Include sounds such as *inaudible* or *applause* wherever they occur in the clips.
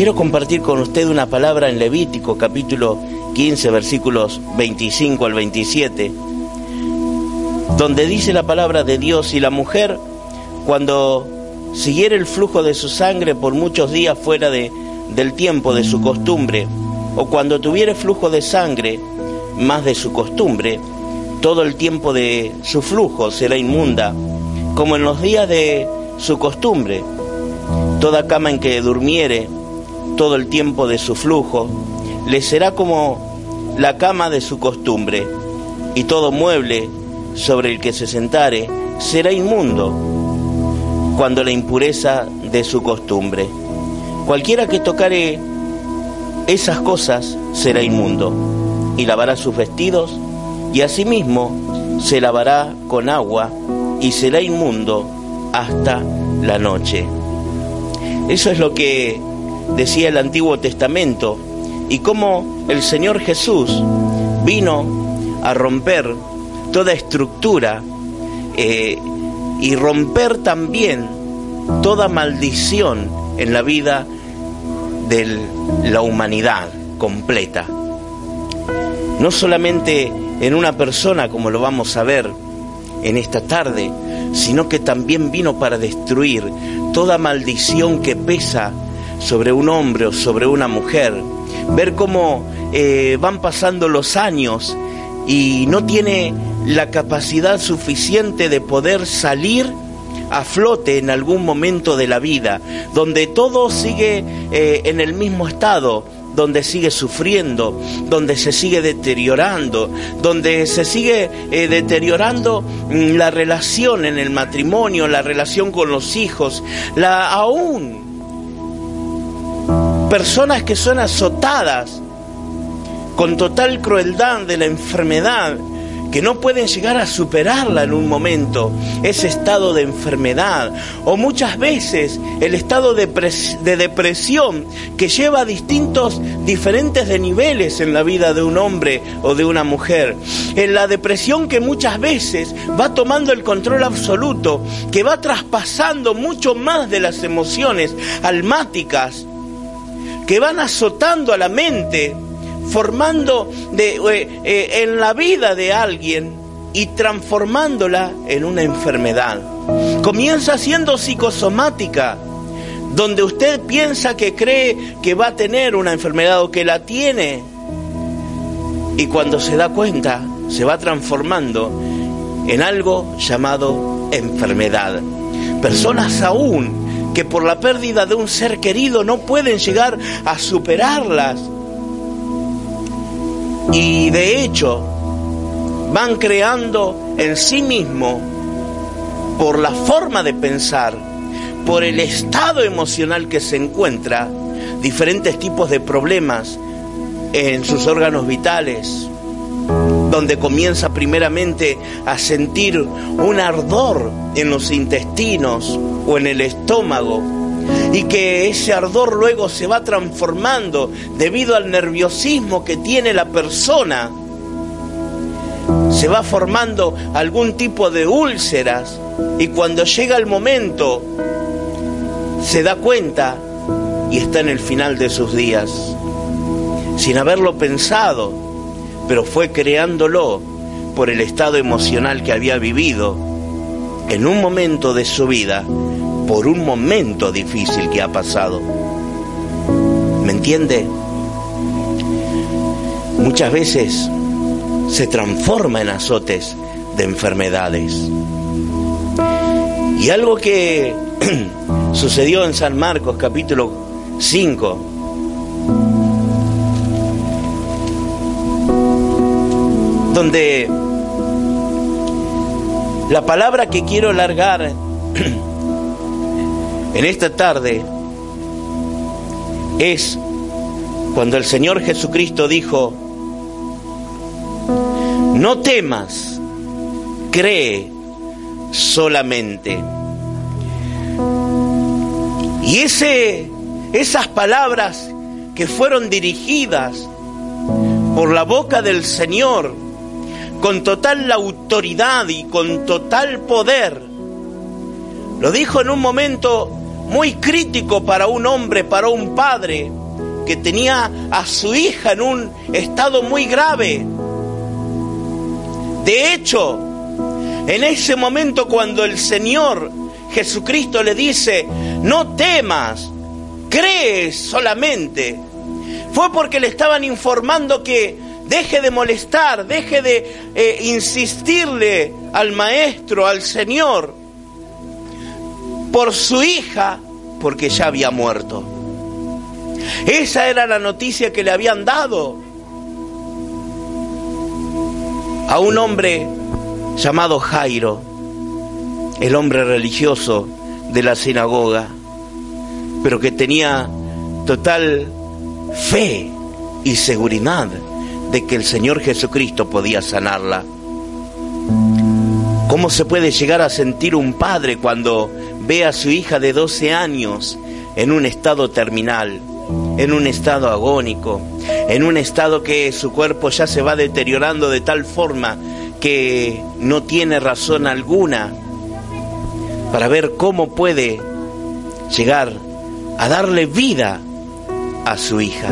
quiero compartir con usted una palabra en Levítico capítulo 15 versículos 25 al 27, donde dice la palabra de Dios y la mujer cuando siguiera el flujo de su sangre por muchos días fuera de, del tiempo de su costumbre, o cuando tuviera flujo de sangre más de su costumbre, todo el tiempo de su flujo será inmunda, como en los días de su costumbre. Toda cama en que durmiere todo el tiempo de su flujo, le será como la cama de su costumbre, y todo mueble sobre el que se sentare será inmundo cuando la impureza de su costumbre. Cualquiera que tocare esas cosas será inmundo, y lavará sus vestidos, y asimismo se lavará con agua, y será inmundo hasta la noche. Eso es lo que decía el Antiguo Testamento, y cómo el Señor Jesús vino a romper toda estructura eh, y romper también toda maldición en la vida de la humanidad completa. No solamente en una persona, como lo vamos a ver en esta tarde, sino que también vino para destruir toda maldición que pesa sobre un hombre o sobre una mujer. Ver cómo eh, van pasando los años y no tiene la capacidad suficiente de poder salir a flote en algún momento de la vida, donde todo sigue eh, en el mismo estado, donde sigue sufriendo, donde se sigue deteriorando, donde se sigue eh, deteriorando mm, la relación en el matrimonio, la relación con los hijos, la aún personas que son azotadas con total crueldad de la enfermedad, que no pueden llegar a superarla en un momento, ese estado de enfermedad, o muchas veces el estado de, depresión que lleva a distintos, diferentes de niveles en la vida de un hombre o de una mujer, en la depresión que muchas veces va tomando el control absoluto, que va traspasando mucho más de las emociones almáticas, que van azotando a la mente, formando eh, eh, en la vida de alguien y transformándola en una enfermedad. Comienza siendo psicosomática, donde usted piensa que cree que va a tener una enfermedad o que la tiene. Y cuando se da cuenta, se va transformando en algo llamado enfermedad. Personas aún que por la pérdida de un ser querido no pueden llegar a superarlas. Y de hecho van creando en sí mismo, por la forma de pensar, por el estado emocional que se encuentra, diferentes tipos de problemas en sus órganos vitales, donde comienza primeramente a sentir un ardor en los intestinos o en el estómago, y que ese ardor luego se va transformando debido al nerviosismo que tiene la persona. Se va formando algún tipo de úlceras y cuando llega el momento se da cuenta y está en el final de sus días, sin haberlo pensado, pero fue creándolo por el estado emocional que había vivido en un momento de su vida por un momento difícil que ha pasado. ¿Me entiende? Muchas veces se transforma en azotes de enfermedades. Y algo que *clears throat* sucedió en San Marcos capítulo 5, donde la palabra que quiero largar *clears throat* en esta tarde es cuando el Señor Jesucristo dijo, no temas, cree solamente. Y esas palabras que fueron dirigidas por la boca del Señor, con total autoridad y con total poder, lo dijo en un momento muy crítico para un hombre, para un padre, que tenía a su hija en un estado muy grave. De hecho, en ese momento cuando el Señor Jesucristo le dice, no temas, crees solamente, fue porque le estaban informando que deje de molestar, deje de eh, insistirle al maestro, al Señor, por su hija, porque ya había muerto. Esa era la noticia que le habían dado a un hombre llamado Jairo, el hombre religioso de la sinagoga, pero que tenía total fe y seguridad de que el Señor Jesucristo podía sanarla. ¿Cómo se puede llegar a sentir un padre cuando ve a su hija de 12 años en un estado terminal, en un estado agónico, en un estado que su cuerpo ya se va deteriorando de tal forma que no tiene razón alguna para ver cómo puede llegar a darle vida a su hija?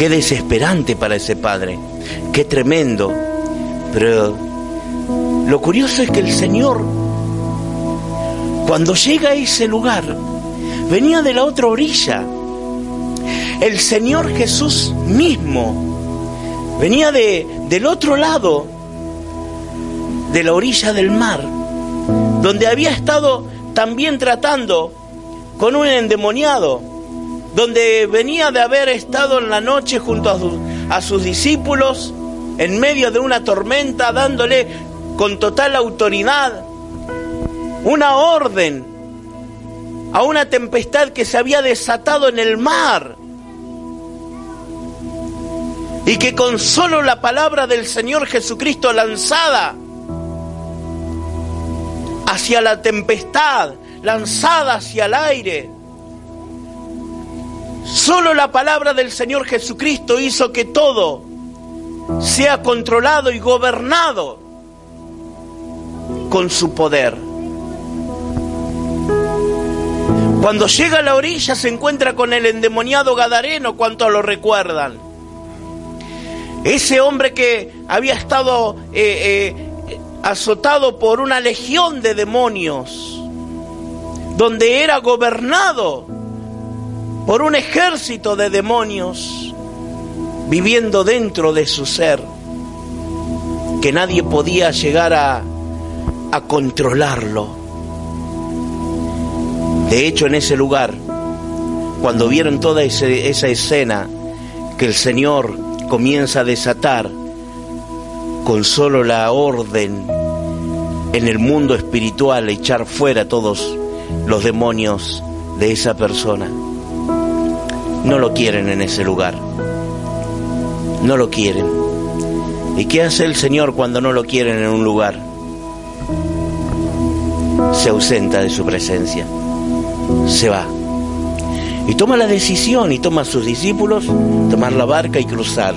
Qué desesperante para ese padre, qué tremendo. Pero lo curioso es que el Señor, cuando llega a ese lugar, venía de la otra orilla. El Señor Jesús mismo venía de, del otro lado, de la orilla del mar, donde había estado también tratando con un endemoniado donde venía de haber estado en la noche junto a, sus discípulos, en medio de una tormenta, dándole con total autoridad una orden a una tempestad que se había desatado en el mar. Y que con solo la palabra del Señor Jesucristo lanzada hacia la tempestad, lanzada hacia el aire, Solo la palabra del Señor Jesucristo hizo que todo sea controlado y gobernado con su poder. Cuando llega a la orilla se encuentra con el endemoniado Gadareno, cuanto lo recuerdan. Ese hombre que había estado eh, eh, azotado por una legión de demonios, donde era gobernado por un ejército de demonios viviendo dentro de su ser, que nadie podía llegar a, controlarlo. De hecho, en ese lugar, cuando vieron toda esa escena que el Señor comienza a desatar con solo la orden en el mundo espiritual, echar fuera todos los demonios de esa persona no lo quieren en ese lugar. No lo quieren. ¿Y qué hace el Señor cuando no lo quieren en un lugar? Se ausenta de su presencia. Se va. Y toma la decisión y toma a sus discípulos tomar la barca y cruzar.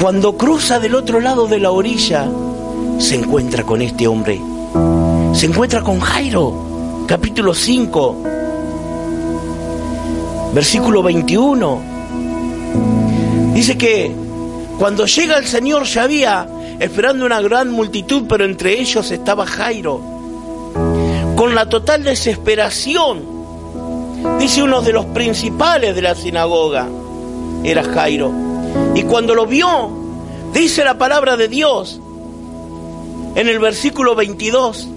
Cuando cruza del otro lado de la orilla, se encuentra con este hombre. Se encuentra con Jairo, capítulo 5, versículo 21. Dice que cuando llega el Señor ya había esperando una gran multitud, pero entre ellos estaba Jairo. Con la total desesperación, dice uno de los principales de la sinagoga, era Jairo. Y cuando lo vio, dice la palabra de Dios en el versículo 22,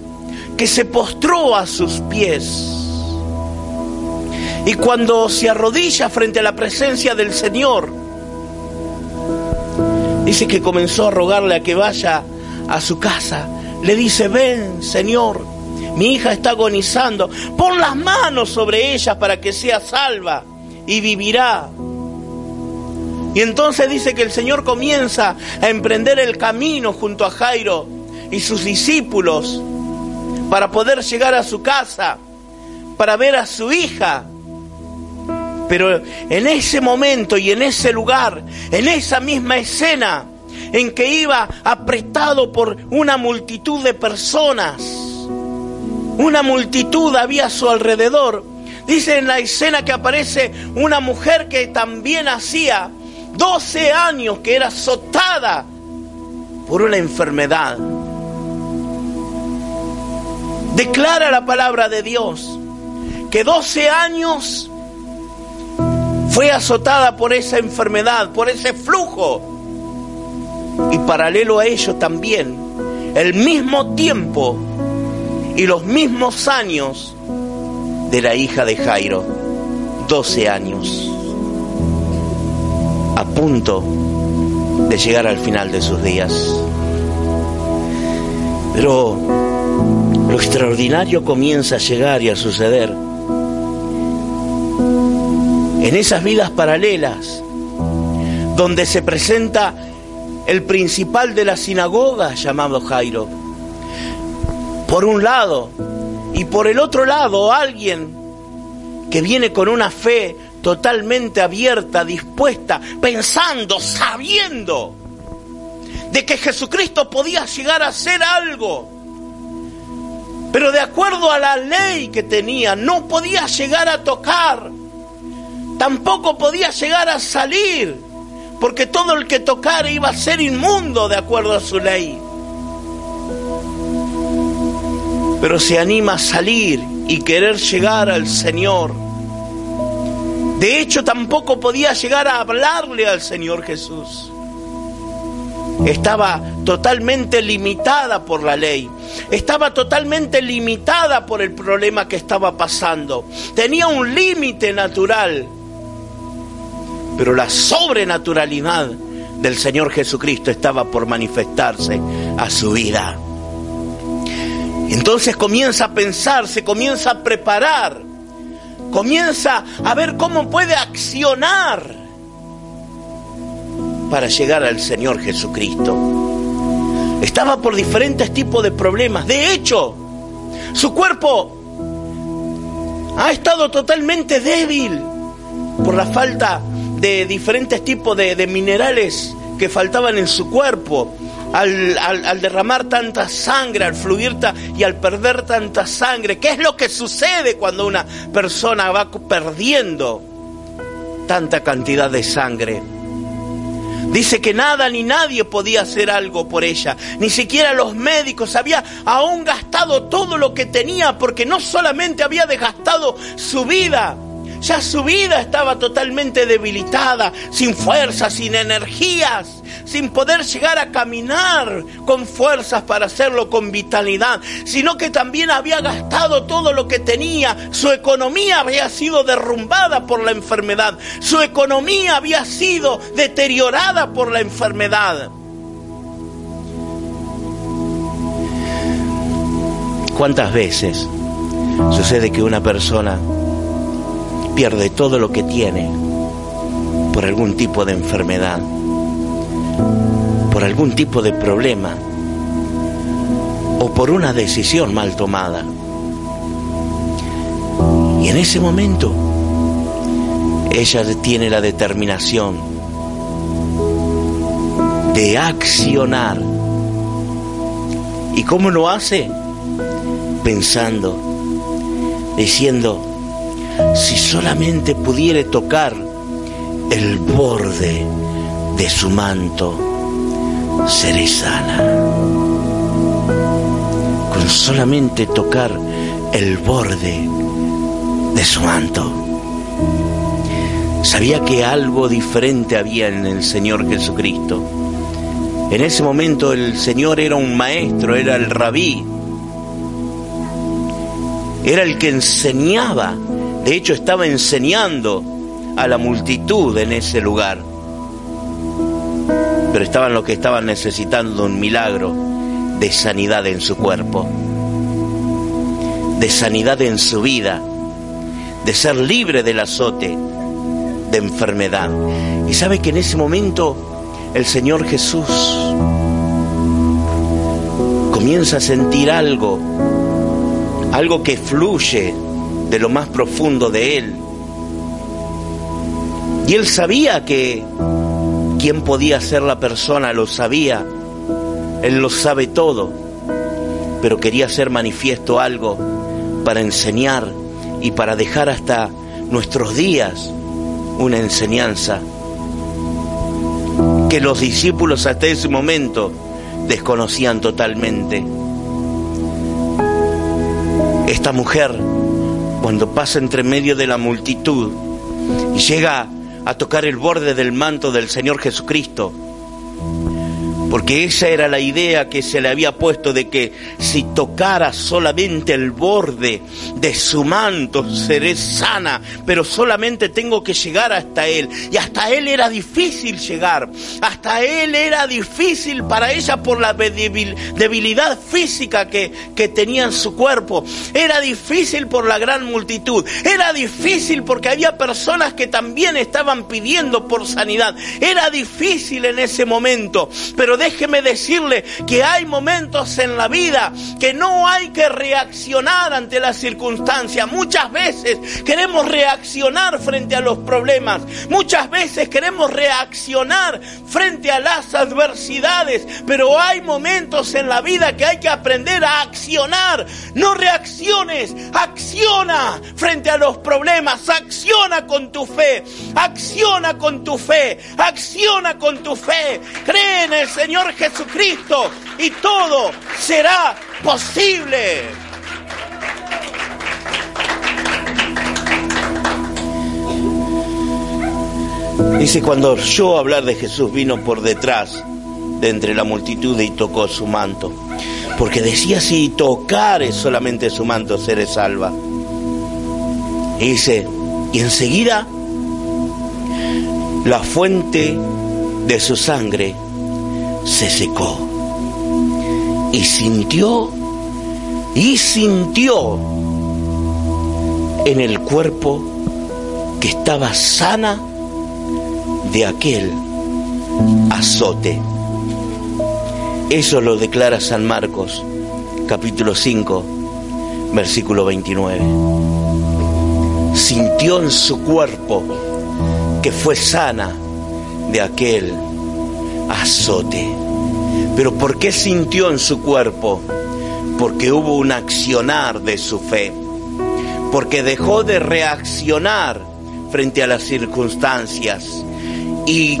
que se postró a sus pies y cuando se arrodilla frente a la presencia del Señor, dice que comenzó a rogarle a que vaya a su casa. Le dice, ven, Señor, mi hija está agonizando, pon las manos sobre ella para que sea salva y vivirá. Y entonces dice que el Señor comienza a emprender el camino junto a Jairo y sus discípulos para poder llegar a su casa, para ver a su hija pero en ese momento y en ese lugar, en esa misma escena, en que iba apretado por una multitud de personas, Una multitud había a su alrededor. Dice en la escena que aparece una mujer que también hacía 12 años que era azotada por una enfermedad. Declara la palabra de Dios que 12 años fue azotada por esa enfermedad, por ese flujo. Y paralelo a ello también, el mismo tiempo y los mismos años de la hija de Jairo, 12 años, a punto de llegar al final de sus días. Pero lo extraordinario comienza a llegar y a suceder en esas vidas paralelas, donde se presenta el principal de la sinagoga llamado Jairo. Por un lado, y por el otro lado alguien que viene con una fe totalmente abierta, dispuesta, pensando, sabiendo de que Jesucristo podía llegar a ser algo. Pero de acuerdo a la ley que tenía, no podía llegar a tocar tampoco podía llegar a salir, porque todo el que tocara iba a ser inmundo de acuerdo a su ley. Pero se anima a salir y querer llegar al Señor. De hecho, tampoco podía llegar a hablarle al Señor Jesús. Estaba totalmente limitada por la ley. Estaba totalmente limitada por el problema que estaba pasando. Tenía un límite natural pero la sobrenaturalidad del Señor Jesucristo estaba por manifestarse a su vida. Entonces comienza a pensar, se comienza a preparar, comienza a ver cómo puede accionar para llegar al Señor Jesucristo. Estaba por diferentes tipos de problemas. De hecho, su cuerpo ha estado totalmente débil por la falta de diferentes tipos de, minerales que faltaban en su cuerpo. Al, al, derramar tanta sangre, al fluir y al perder tanta sangre. ¿Qué es lo que sucede cuando una persona va perdiendo tanta cantidad de sangre? Dice que nada ni nadie podía hacer algo por ella, ni siquiera los médicos. Había aún gastado todo lo que tenía porque no solamente había desgastado su vida, ya su vida estaba totalmente debilitada, sin fuerzas, sin energías, sin poder llegar a caminar con fuerzas para hacerlo con vitalidad, sino que también había gastado todo lo que tenía. Su economía había sido derrumbada por la enfermedad. Su economía había sido deteriorada por la enfermedad. ¿Cuántas veces sucede que una persona pierde todo lo que tiene por algún tipo de enfermedad, por algún tipo de problema o por una decisión mal tomada. Y en ese momento ella tiene la determinación de accionar. ¿Y cómo lo hace? Pensando, diciendo, si solamente pudiera tocar el borde de su manto, seré sana. Con solamente tocar el borde de su manto. Sabía que algo diferente había en el Señor Jesucristo. En ese momento el Señor era un maestro, era el rabí, era el que enseñaba de hecho, estaba enseñando a la multitud en ese lugar. Pero estaban los que estaban necesitando un milagro de sanidad en su cuerpo, de sanidad en su vida, de ser libre del azote de enfermedad. Y sabe que en ese momento el Señor Jesús comienza a sentir algo, algo que fluye de lo más profundo de él. Y él sabía que quién podía ser la persona, lo sabía. Él lo sabe todo, pero quería hacer manifiesto algo para enseñar y para dejar hasta nuestros días una enseñanza que los discípulos hasta ese momento desconocían totalmente. Esta mujer, cuando pasa entre medio de la multitud y llega a tocar el borde del manto del Señor Jesucristo, porque esa era la idea que se le había puesto de que si tocara solamente el borde de su manto seré sana, pero solamente tengo que llegar hasta él. Y hasta él era difícil llegar, hasta él era difícil para ella por la debilidad física que, tenía en su cuerpo, era difícil por la gran multitud, era difícil porque había personas que también estaban pidiendo por sanidad, era difícil en ese momento, pero déjeme decirle que hay momentos en la vida que no hay que reaccionar ante las circunstancias. Muchas veces queremos reaccionar frente a los problemas. Muchas veces queremos reaccionar frente a las adversidades. Pero hay momentos en la vida que hay que aprender a accionar. No reacciones, acciona frente a los problemas. Acciona con tu fe. Acciona con tu fe. Acciona con tu fe. Cree en el Señor Señor Jesucristo y todo será posible. Dice, cuando yo hablar de Jesús vino por detrás de entre la multitud y tocó su manto. Porque decía, si tocar es solamente su manto, seré salva. Dice, y enseguida la fuente de su sangre se secó y sintió y sintió en el cuerpo que estaba sana de aquel azote. Eso lo declara San Marcos, capítulo 5, versículo 29. Sintió en su cuerpo que fue sana de aquel azote. Pero ¿por qué sintió en su cuerpo? Porque hubo un accionar de su fe. Porque dejó de reaccionar frente a las circunstancias y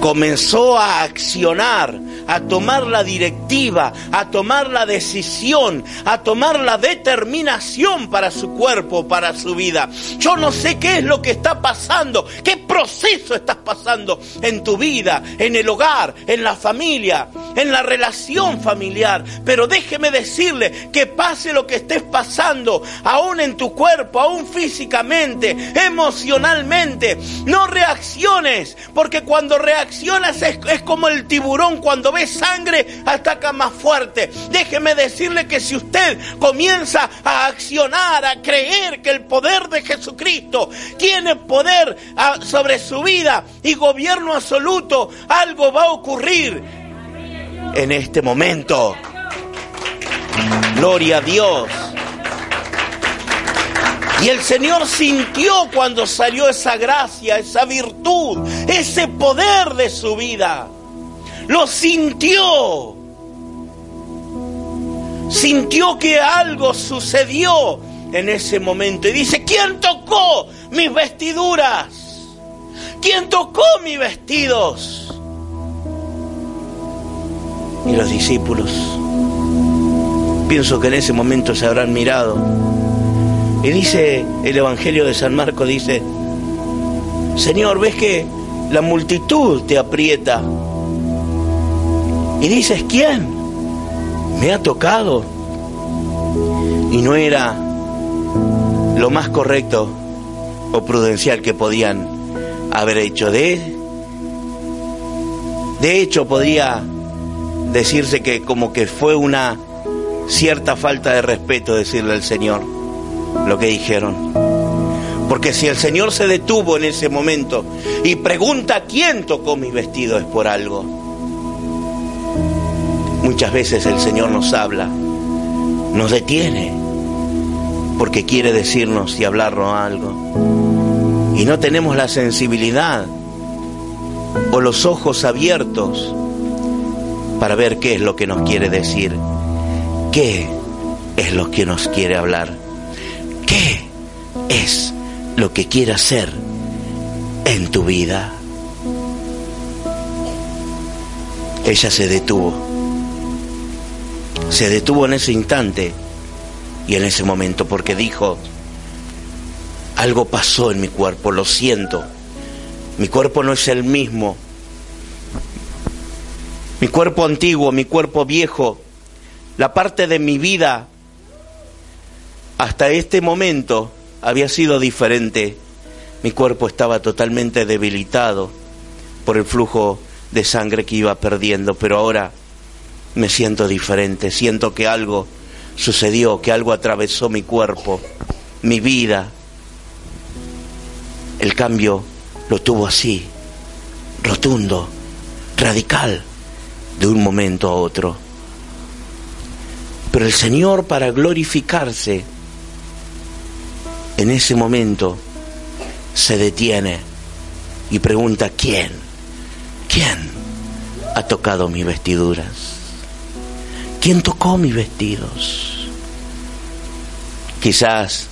comenzó a accionar a tomar la directiva, a tomar la decisión, a tomar la determinación para su cuerpo, para su vida. Yo no sé qué es lo que está pasando, qué proceso estás pasando en tu vida, en el hogar, en la familia, en la relación familiar. Pero déjeme decirle que pase lo que estés pasando, aún en tu cuerpo, aún físicamente, emocionalmente, no reacciones, porque cuando reaccionas es, como el tiburón cuando sangre, ataca más fuerte. Déjeme decirle que si usted comienza a accionar, a creer que el poder de Jesucristo tiene poder ah, su vida y gobierno absoluto, algo va a ocurrir en este momento. Gloria a Dios. Y el Señor sintió cuando salió esa gracia, esa virtud, ese poder de su vida lo sintió. Sintió que algo sucedió en ese momento. Y dice, ¿quién tocó mis vestiduras? ¿Quién tocó mis vestidos? Y los discípulos, pienso que en ese momento se habrán mirado. Y dice el Evangelio de San Marco, dice, Señor, ¿ves que la multitud te aprieta? Y dices, ¿quién? Me ha tocado. Y no era lo más correcto o prudencial que podían haber hecho. De, de hecho, podría decirse que como que fue una cierta falta de respeto decirle al Señor lo que dijeron. Porque si el Señor se detuvo en ese momento y pregunta quién tocó mi vestido es por algo. Muchas veces el Señor nos habla, nos detiene, porque quiere decirnos y hablarnos algo. Y no tenemos la sensibilidad o los ojos abiertos para ver qué es lo que nos quiere decir, qué es lo que nos quiere hablar. es lo que quiere hacer en tu vida. Ella se detuvo. Se detuvo en ese instante y en ese momento porque dijo, algo pasó en mi cuerpo, lo siento. Mi cuerpo no es el mismo. Mi cuerpo antiguo, mi cuerpo viejo, la parte de mi vida hasta este momento había sido diferente. Mi cuerpo estaba totalmente debilitado por el flujo de sangre que iba perdiendo, pero ahora me siento diferente, siento que algo sucedió, que algo atravesó mi cuerpo, mi vida. El cambio lo tuvo así, rotundo, radical, de un momento a otro. Pero el Señor para glorificarse, en ese momento se detiene y pregunta, ¿quién? ¿Quién ha tocado mis vestiduras? ¿Quién tocó mis vestidos? Quizás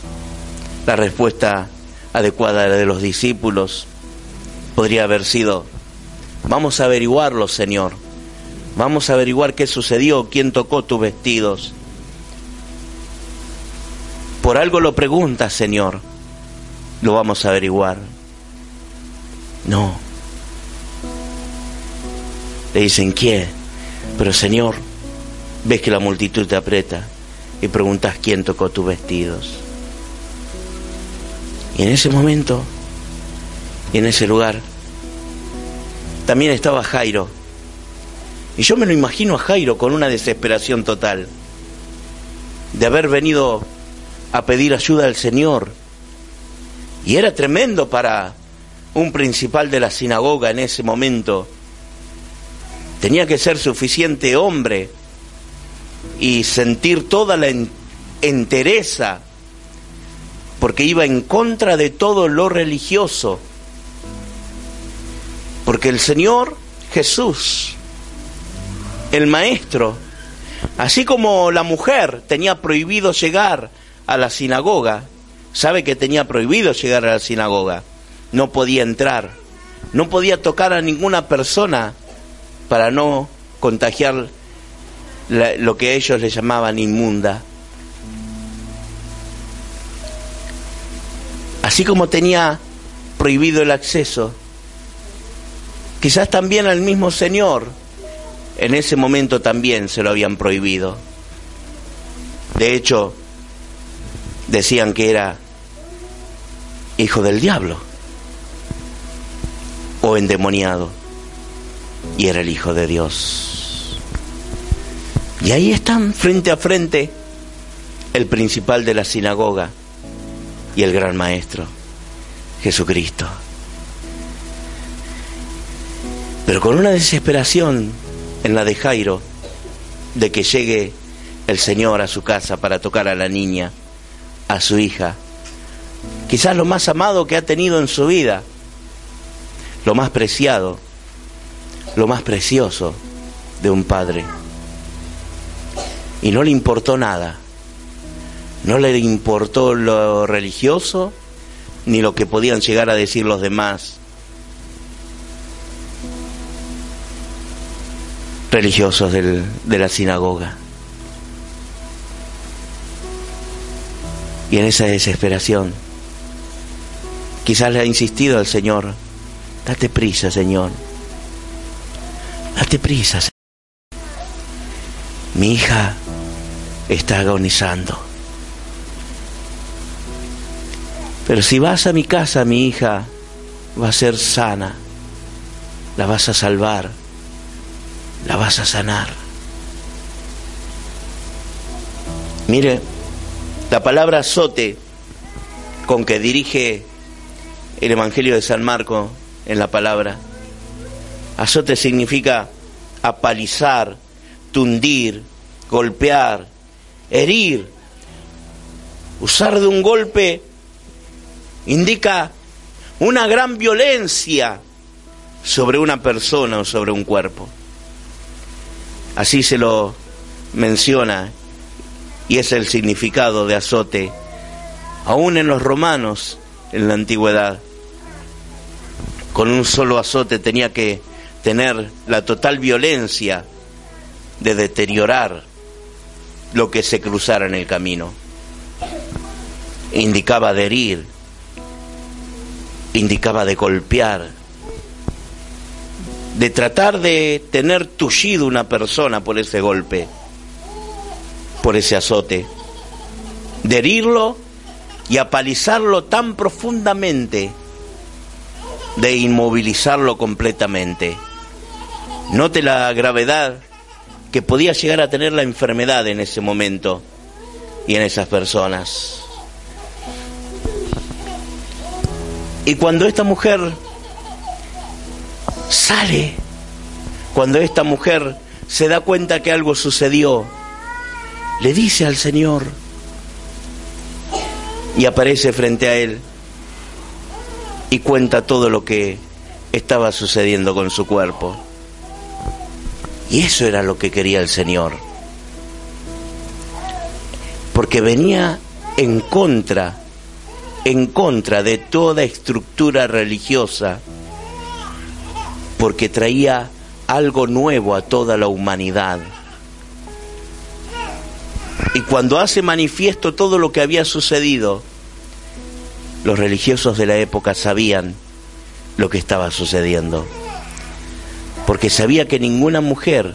la respuesta adecuada de los discípulos podría haber sido, vamos a averiguarlo, Señor. Vamos a averiguar qué sucedió, quién tocó tus vestidos. Por algo lo preguntas, Señor. Lo vamos a averiguar. No. Le dicen, ¿quién? Pero Señor, ves que la multitud te aprieta y preguntas quién tocó tus vestidos. Y en ese momento, y en ese lugar, también estaba Jairo y yo me lo imagino a Jairo con una desesperación total de haber venido a pedir ayuda al Señor. Y era tremendo para un principal de la sinagoga en ese momento. Tenía que ser suficiente hombre y sentir toda la entereza, porque iba en contra de todo lo religioso. Porque el Señor Jesús el maestro, así como la mujer tenía prohibido llegar a la sinagoga, sabe que tenía prohibido llegar a la sinagoga, no podía entrar, no podía tocar a ninguna persona para no contagiar lo que ellos le llamaban inmunda. Así como tenía prohibido el acceso, quizás también al mismo Señor en ese momento también se lo habían prohibido. De hecho, decían que era hijo del diablo o endemoniado y era el hijo de Dios. Y ahí están frente a frente el principal de la sinagoga y el gran maestro, Jesucristo. Pero con una desesperación en la de Jairo, de que llegue el Señor a su casa para tocar a la niña, a su hija, quizás lo más amado que ha tenido en su vida, lo más preciado, lo más precioso de un padre. Y no le importó nada, no le importó lo religioso, ni lo que podían llegar a decir los demás religiosos de la sinagoga. Y en esa desesperación, quizás le ha insistido al Señor, date prisa, Señor, date prisa. Señor. Mi hija está agonizando. Pero si vas a mi casa, mi hija va a ser sana, la vas a salvar la vas a sanar. Mire, la palabra azote con que dirige el Evangelio de San Marco en la palabra, azote significa apalizar, tundir, golpear, herir. Usar de un golpe indica una gran violencia sobre una persona o sobre un cuerpo. Así se lo menciona y es el significado de azote Aún en los romanos, en la antigüedad, con un solo azote tenía que tener la total violencia de deteriorar lo que se cruzara en el camino. Indicaba de herir, indicaba de golpear, de tratar de tener tullido una persona por ese golpe, por ese azote, de herirlo y apalizarlo tan profundamente, de inmovilizarlo completamente. Note la gravedad que podía llegar a tener la enfermedad en ese momento y en esas personas. Y cuando esta mujer sale, cuando esta mujer se da cuenta que algo sucedió, le dice al Señor y aparece frente a él y cuenta todo lo que estaba sucediendo con su cuerpo. Y eso era lo que quería el Señor. Porque venía en contra, en contra de toda estructura religiosa, porque traía algo nuevo a toda la humanidad. Y cuando hace manifiesto todo lo que había sucedido, los religiosos de la época sabían lo que estaba sucediendo porque sabía que ninguna mujer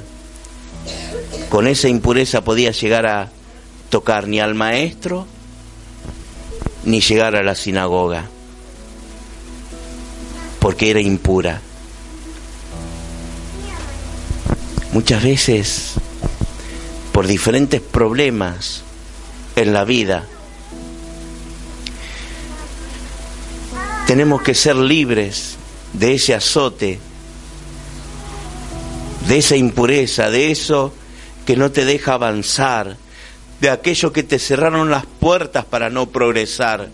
con esa impureza podía llegar a tocar ni al maestro ni llegar a la sinagoga, porque era impura. Muchas veces, por diferentes problemas en la vida, tenemos que ser libres de ese azote de esa impureza, de eso que no te deja avanzar, de aquellos que te cerraron las puertas para no progresar,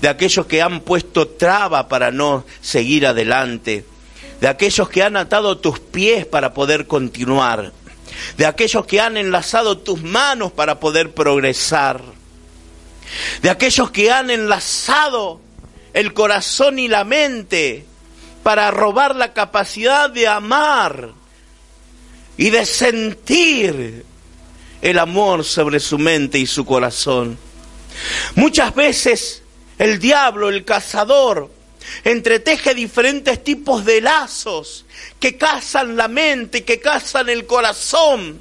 de aquellos que han puesto traba para no seguir adelante, de aquellos que han atado tus pies para poder continuar, de aquellos que han enlazado tus manos para poder progresar, de aquellos que han enlazado el corazón y la mente para robar la capacidad de amar y de sentir el amor sobre su mente y su corazón. Muchas veces el diablo, el cazador, entreteje diferentes tipos de lazos que cazan la mente, que cazan el corazón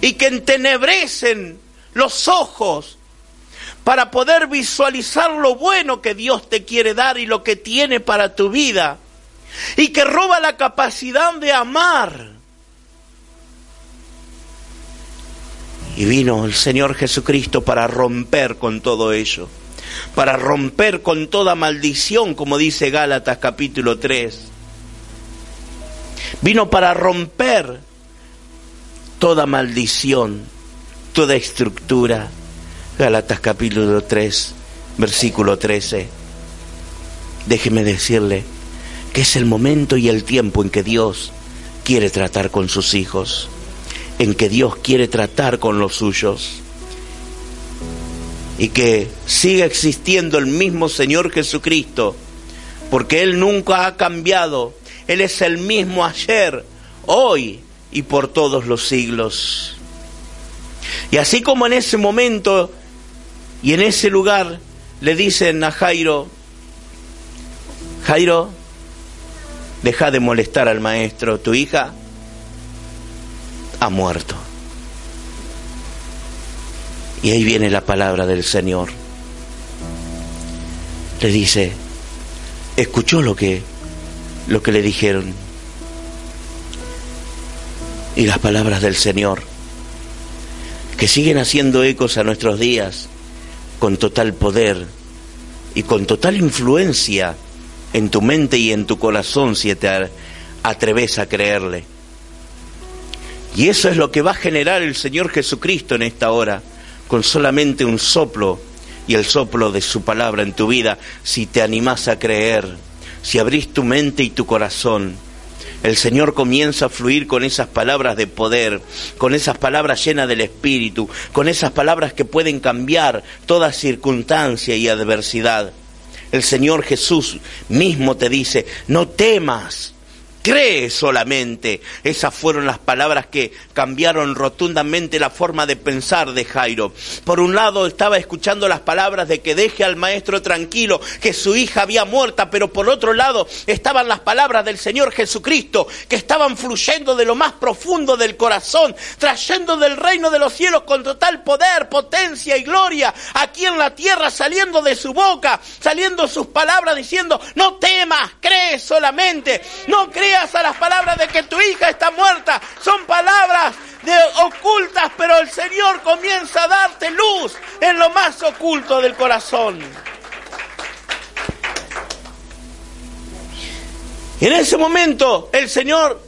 y que entenebrecen los ojos para poder visualizar lo bueno que Dios te quiere dar y lo que tiene para tu vida y que roba la capacidad de amar Y vino el Señor Jesucristo para romper con todo ello, para romper con toda maldición, como dice Gálatas capítulo 3. Vino para romper toda maldición, toda estructura. Gálatas capítulo 3, versículo 13. Déjeme decirle que es el momento y el tiempo en que Dios quiere tratar con sus hijos en que Dios quiere tratar con los suyos y que siga existiendo el mismo Señor Jesucristo, porque Él nunca ha cambiado, Él es el mismo ayer, hoy y por todos los siglos. Y así como en ese momento y en ese lugar le dicen a Jairo, Jairo, deja de molestar al maestro, tu hija ha muerto. Y ahí viene la palabra del Señor. Le dice, escuchó lo que, lo que le dijeron. Y las palabras del Señor, que siguen haciendo ecos a nuestros días con total poder y con total influencia en tu mente y en tu corazón si te atreves a creerle. Y eso es lo que va a generar el Señor Jesucristo en esta hora, con solamente un soplo y el soplo de su palabra en tu vida, si te animás a creer, si abrís tu mente y tu corazón el Señor comienza a fluir con esas palabras de poder, con esas palabras llenas del Espíritu, con esas palabras que pueden cambiar toda circunstancia y adversidad. El Señor Jesús mismo te dice, no temas, cree solamente. Esas fueron las palabras que cambiaron rotundamente la forma de pensar de Jairo. Por un lado estaba escuchando las palabras de que deje al maestro tranquilo, que su hija había muerta, pero por otro lado estaban las palabras del Señor Jesucristo, que estaban fluyendo de lo más profundo del corazón, trayendo del reino de los cielos con total poder, potencia y gloria, aquí en la tierra, saliendo de su boca, saliendo sus palabras diciendo, no temas, cree solamente, no creas a las palabras de que tu hija está muerta. Son palabras de ocultas, pero el Señor comienza a darte luz en lo más oculto del corazón. Y en ese momento el Señor,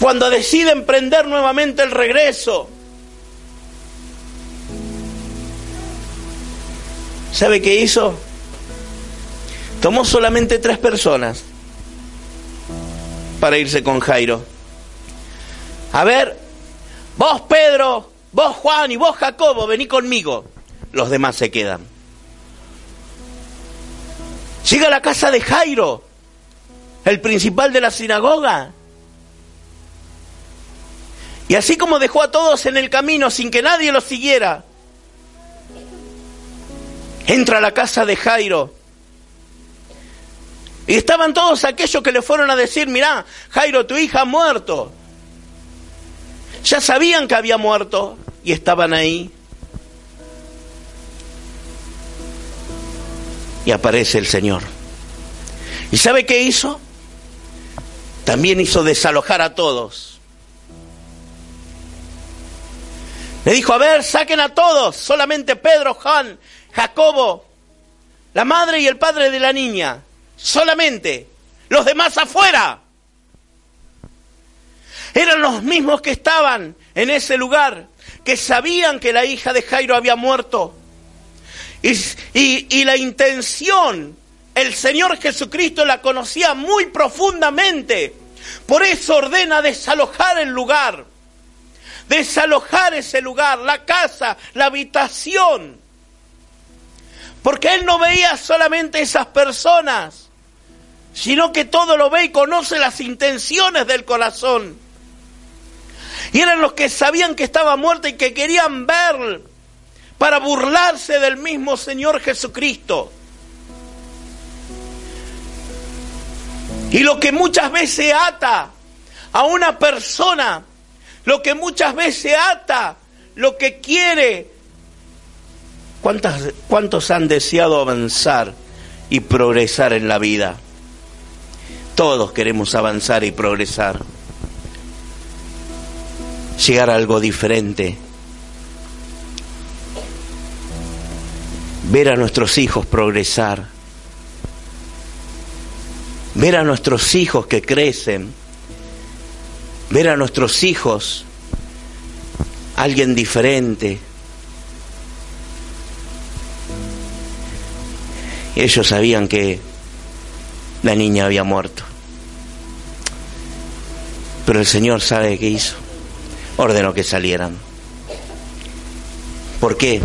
cuando decide emprender nuevamente el regreso, ¿sabe qué hizo? Tomó solamente tres personas para irse con Jairo. A ver, vos Pedro, vos Juan y vos Jacobo, vení conmigo. Los demás se quedan. Llega a la casa de Jairo, el principal de la sinagoga. Y así como dejó a todos en el camino sin que nadie los siguiera, entra a la casa de Jairo y estaban todos aquellos que le fueron a decir, mirá, Jairo, tu hija ha muerto. Ya sabían que había muerto y estaban ahí. Y aparece el Señor. ¿Y sabe qué hizo? También hizo desalojar a todos. Le dijo, a ver, saquen a todos, solamente Pedro, Juan, Jacobo, la madre y el padre de la niña solamente, los demás afuera. Eran los mismos que estaban en ese lugar, que sabían que la hija de Jairo había muerto. Y, la intención, el Señor Jesucristo la conocía muy profundamente. Por eso ordena desalojar el lugar, desalojar ese lugar, la casa, la habitación. Porque Él no veía solamente esas personas, sino que todo lo ve y conoce las intenciones del corazón. Y eran los que sabían que estaba muerta y que querían ver para burlarse del mismo Señor Jesucristo. Y lo que muchas veces ata a una persona, lo que muchas veces ata, lo que quiere. ¿Cuántas, ¿Cuántos han deseado avanzar y progresar en la vida? Todos queremos avanzar y progresar. Llegar a algo diferente. Ver a nuestros hijos progresar. Ver a nuestros hijos que crecen. Ver a nuestros hijos alguien diferente. Ellos sabían que la niña había muerto. Pero el Señor sabe qué hizo. Ordenó que salieran. ¿Por qué?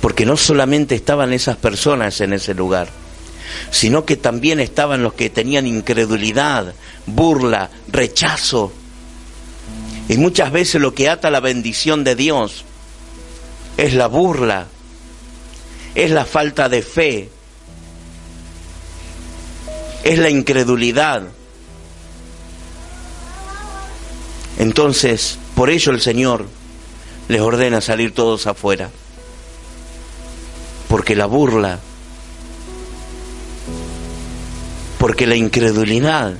Porque no solamente estaban esas personas en ese lugar, sino que también estaban los que tenían incredulidad, burla, rechazo. Y muchas veces lo que ata la bendición de Dios es la burla, es la falta de fe, es la incredulidad. Entonces, por ello el Señor les ordena salir todos afuera. Porque la burla, porque la incredulidad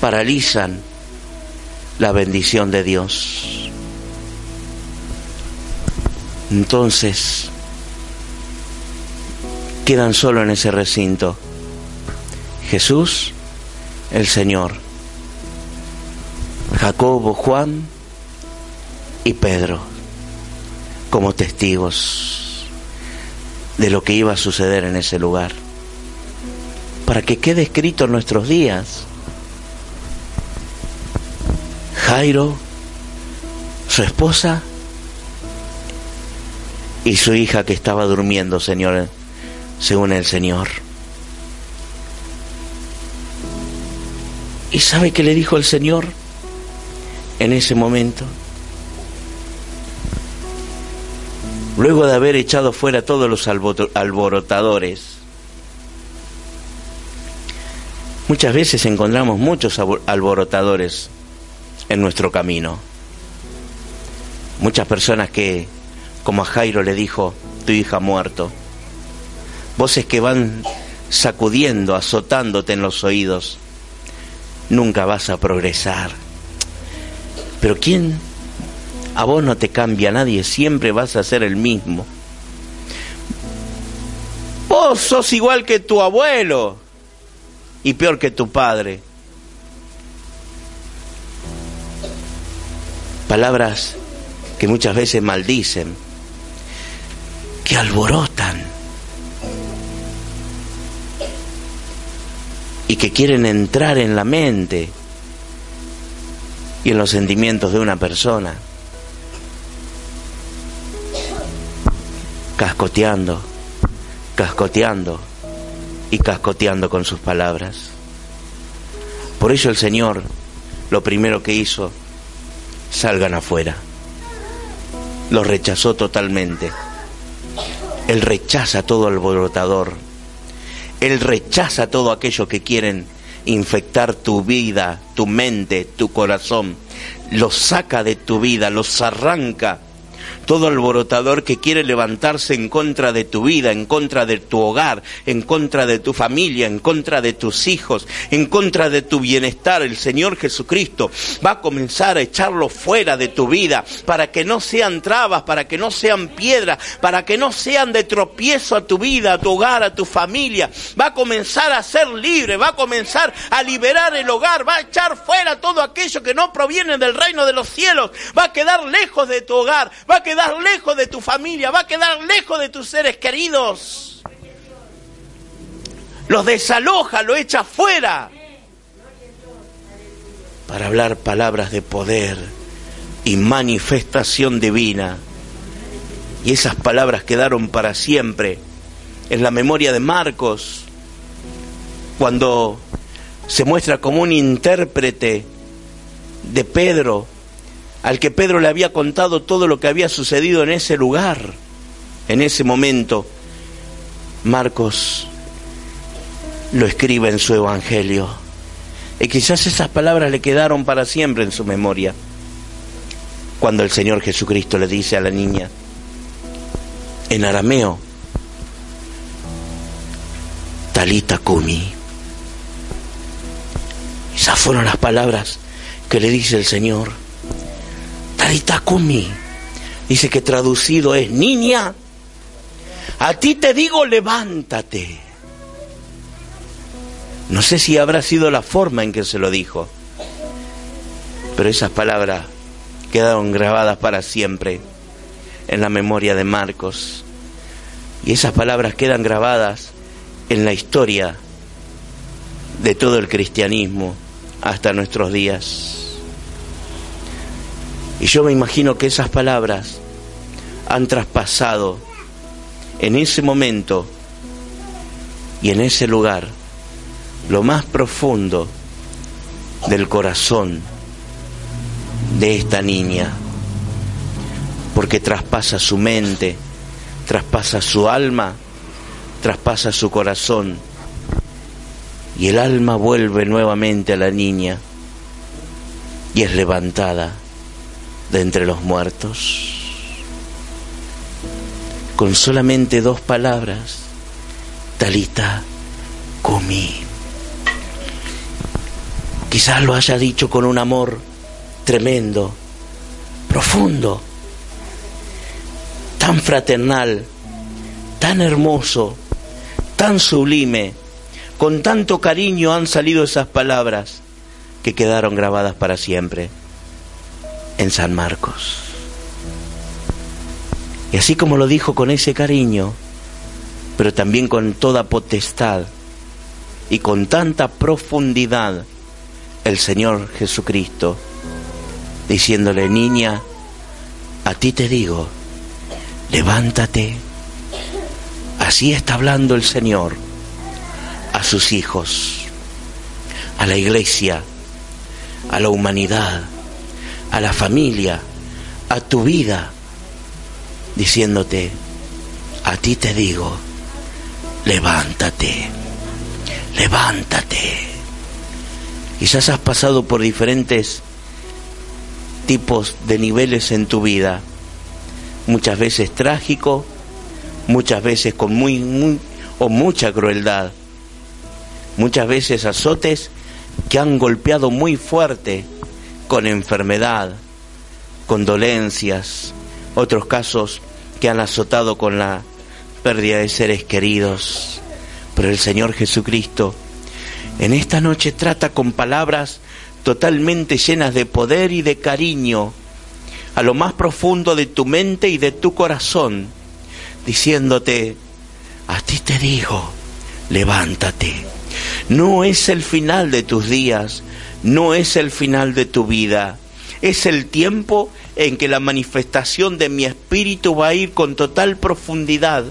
paralizan la bendición de Dios. Entonces, quedan solo en ese recinto Jesús, el Señor, Jacobo, Juan y Pedro como testigos de lo que iba a suceder en ese lugar. para que quede escrito en nuestros días. Jairo, su esposa y su hija que estaba durmiendo, Señor, según el Señor. ¿Y sabe qué le dijo el Señor en ese momento? Luego de haber echado fuera todos los alborotadores, muchas veces encontramos muchos alborotadores en nuestro camino. Muchas personas que, como a Jairo le dijo, tu hija ha muerto. Voces que van sacudiendo, azotándote en los oídos nunca vas a progresar. Pero ¿quién? A vos no te cambia nadie, siempre vas a ser el mismo. Vos sos igual que tu abuelo y peor que tu padre. Palabras que muchas veces maldicen, que alborotan y que quieren entrar en la mente y en los sentimientos de una persona, cascoteando, cascoteando y cascoteando con sus palabras. Por eso el Señor lo primero que hizo, salgan afuera. Los rechazó totalmente. Él rechaza todo alborotador él rechaza todo aquello que quieren infectar tu vida, tu mente, tu corazón. Los saca de tu vida, los arranca todo alborotador que quiere levantarse en contra de tu vida, en contra de tu hogar, en contra de tu familia, en contra de tus hijos, en contra de tu bienestar, el Señor Jesucristo va a comenzar a echarlo fuera de tu vida para que no sean trabas, para que no sean piedras, para que no sean de tropiezo a tu vida, a tu hogar, a tu familia. Va a comenzar a ser libre, va a comenzar a liberar el hogar, va a echar fuera todo aquello que no proviene del reino de los cielos, va a quedar lejos de tu hogar, va a quedar lejos de tu familia, va a quedar lejos de tus seres queridos. Los desaloja, lo echa fuera. Para hablar palabras de poder y manifestación divina. Y esas palabras quedaron para siempre en la memoria de Marcos, cuando se muestra como un intérprete de Pedro al que Pedro le había contado todo lo que había sucedido en ese lugar, en ese momento, Marcos lo escribe en su Evangelio. Y quizás esas palabras le quedaron para siempre en su memoria. Cuando el Señor Jesucristo le dice a la niña, en arameo, Talita Kumi. Esas fueron las palabras que le dice el Señor Kumi. Dice que traducido es, niña, a ti te digo, levántate. No sé si habrá sido la forma en que se lo dijo, pero esas palabras quedaron grabadas para siempre en la memoria de Marcos. Y esas palabras quedan grabadas en la historia de todo el cristianismo hasta nuestros días. Y yo me imagino que esas palabras han traspasado en ese momento y en ese lugar lo más profundo del corazón de esta niña, porque traspasa su mente, traspasa su alma, traspasa su corazón, y el alma vuelve nuevamente a la niña y es levantada de entre los muertos. Con solamente dos palabras, Talita comí. Quizás lo haya dicho con un amor tremendo, profundo, tan fraternal, tan hermoso, tan sublime, con tanto cariño han salido esas palabras que quedaron grabadas para siempre en San Marcos. Y así como lo dijo con ese cariño, pero también con toda potestad, y con tanta profundidad el Señor Jesucristo, diciéndole, niña, a ti te digo, levántate. Así está hablando el Señor a sus hijos, a la iglesia, a la humanidad, a la familia, a tu vida, diciéndote, a ti te digo, levántate, levántate. Quizás has pasado por diferentes tipos de niveles en tu vida, muchas veces trágico, muchas veces con muy, muy o mucha crueldad, muchas veces azotes que han golpeado muy fuerte con enfermedad, con dolencias, otros casos que han azotado con la pérdida de seres queridos. Pero el Señor Jesucristo en esta noche trata con palabras totalmente llenas de poder y de cariño a lo más profundo de tu mente y de tu corazón, diciéndote, a ti te digo, levántate. No es el final de tus días, no es el final de tu vida, es el tiempo en que la manifestación de mi espíritu va a ir con total profundidad.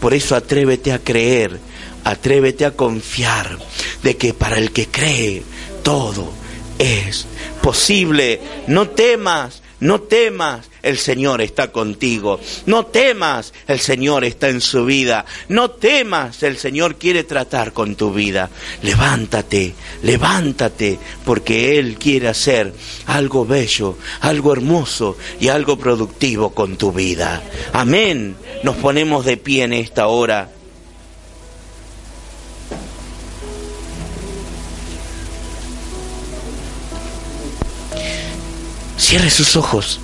Por eso atrévete a creer, atrévete a confiar de que para el que cree todo es posible. No temas, no temas, el Señor está contigo. No temas, el Señor está en su vida. No temas, el Señor quiere tratar con tu vida. Levántate, levántate, porque Él quiere hacer algo bello, algo hermoso y algo productivo con tu vida. Amén. Nos ponemos de pie en esta hora. Cierre sus ojos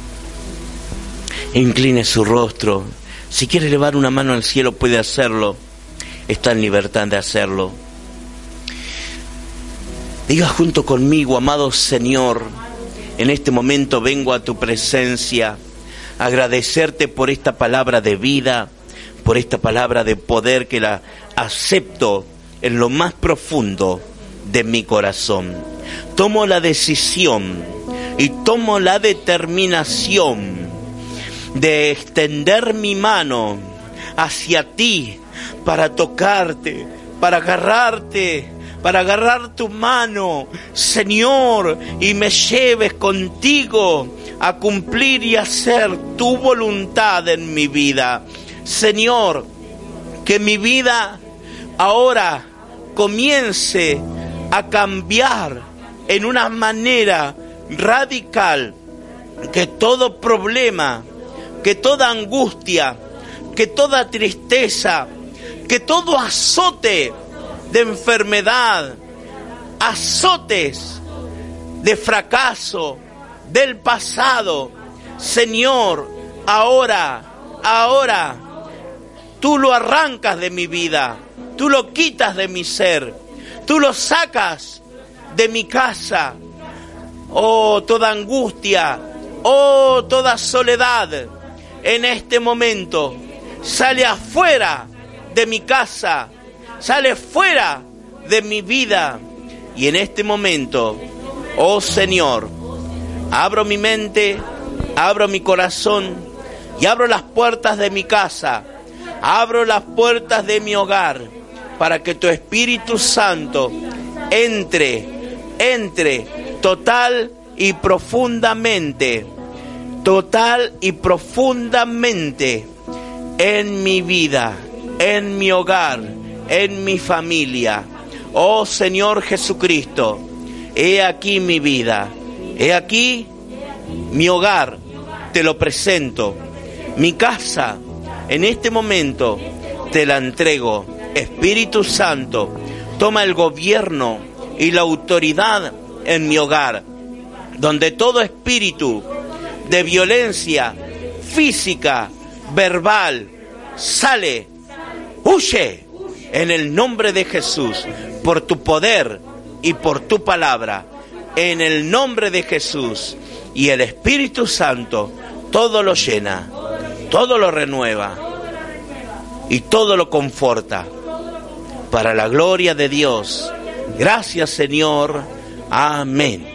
incline su rostro. Si quiere elevar una mano al cielo puede hacerlo. Está en libertad de hacerlo. Diga junto conmigo, amado Señor, en este momento vengo a tu presencia, agradecerte por esta palabra de vida, por esta palabra de poder que la acepto en lo más profundo de mi corazón. Tomo la decisión y tomo la determinación de extender mi mano hacia ti para tocarte, para agarrarte, para agarrar tu mano, Señor, y me lleves contigo a cumplir y hacer tu voluntad en mi vida. Señor, que mi vida ahora comience a cambiar en una manera radical que todo problema, que toda angustia, que toda tristeza, que todo azote de enfermedad, azotes de fracaso del pasado, Señor, ahora, ahora, tú lo arrancas de mi vida, tú lo quitas de mi ser, tú lo sacas de mi casa, oh toda angustia, oh toda soledad, en este momento sale afuera de mi casa, sale fuera de mi vida. Y en este momento, oh Señor, abro mi mente, abro mi corazón y abro las puertas de mi casa, abro las puertas de mi hogar para que tu Espíritu Santo entre, entre total y profundamente, total y profundamente en mi vida, en mi hogar, en mi familia. Oh Señor Jesucristo, he aquí mi vida, he aquí mi hogar, te lo presento, mi casa, en este momento te la entrego. Espíritu Santo, toma el gobierno y la autoridad en mi hogar, donde todo espíritu de violencia física, verbal, sale, huye en el nombre de Jesús, por tu poder y por tu palabra, en el nombre de Jesús. Y el Espíritu Santo todo lo llena, todo lo renueva y todo lo conforta para la gloria de Dios. Gracias Señor. Amén.